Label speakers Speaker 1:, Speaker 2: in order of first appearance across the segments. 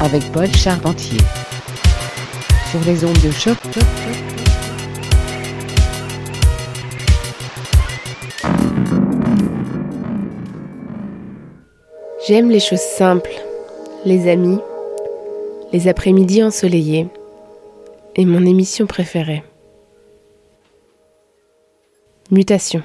Speaker 1: avec Paul Charpentier sur les ondes de choc.
Speaker 2: J'aime les choses simples, les amis, les après-midi ensoleillés et mon émission préférée. Mutation.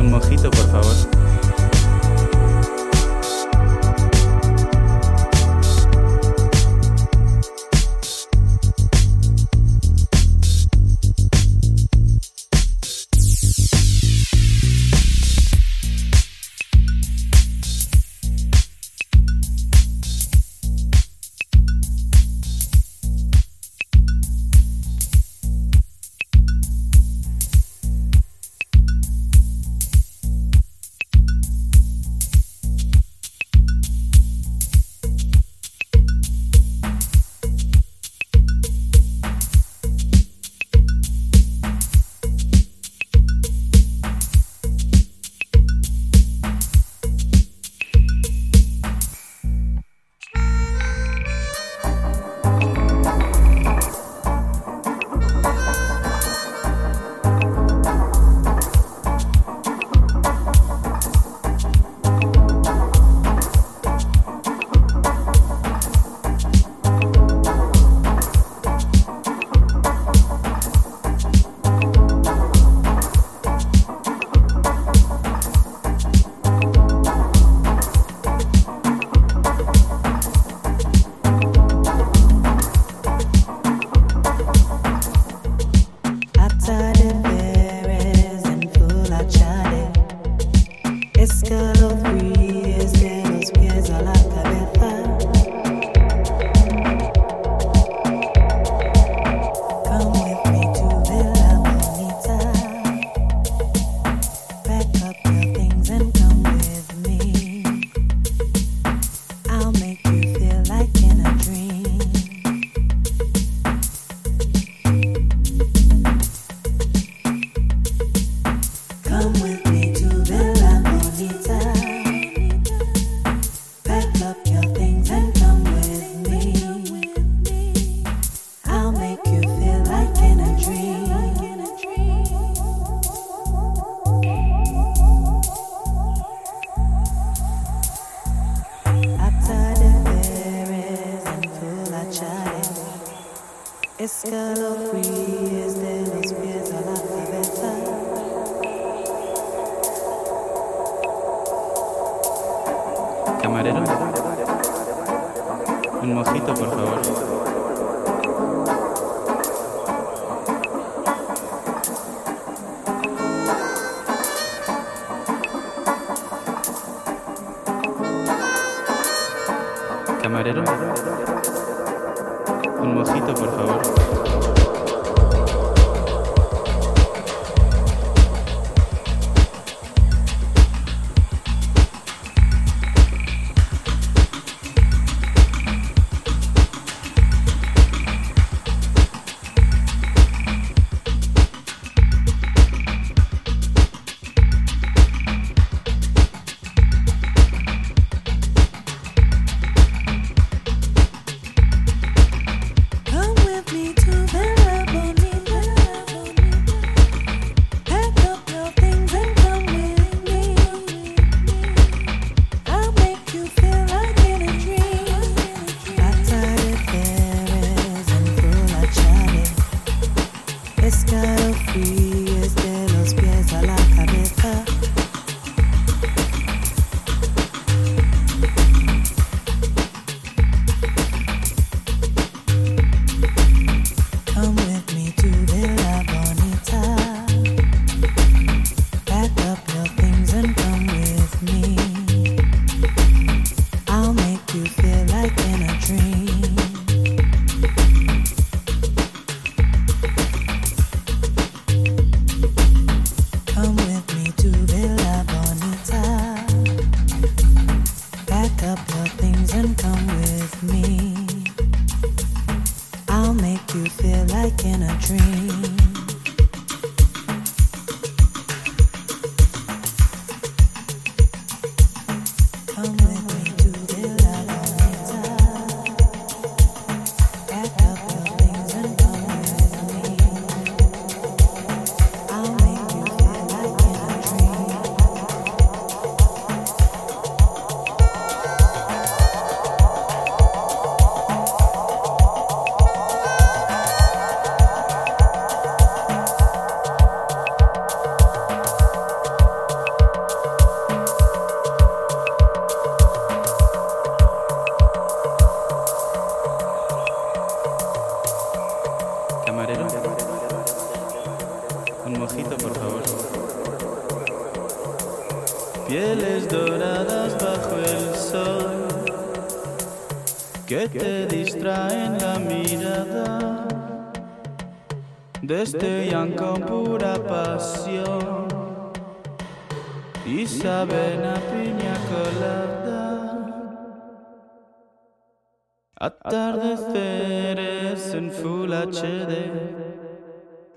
Speaker 3: Un mojito, por favor.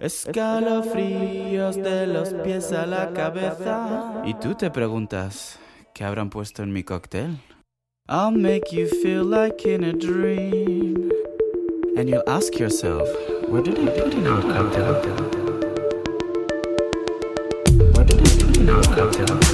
Speaker 4: Escalofríos de los pies a la cabeza.
Speaker 3: Y tú te preguntas, ¿qué habrán puesto en mi cóctel? I'll make you feel like in a dream. And you'll ask yourself, what did I put in our cocktail? What did I put in our cocktail?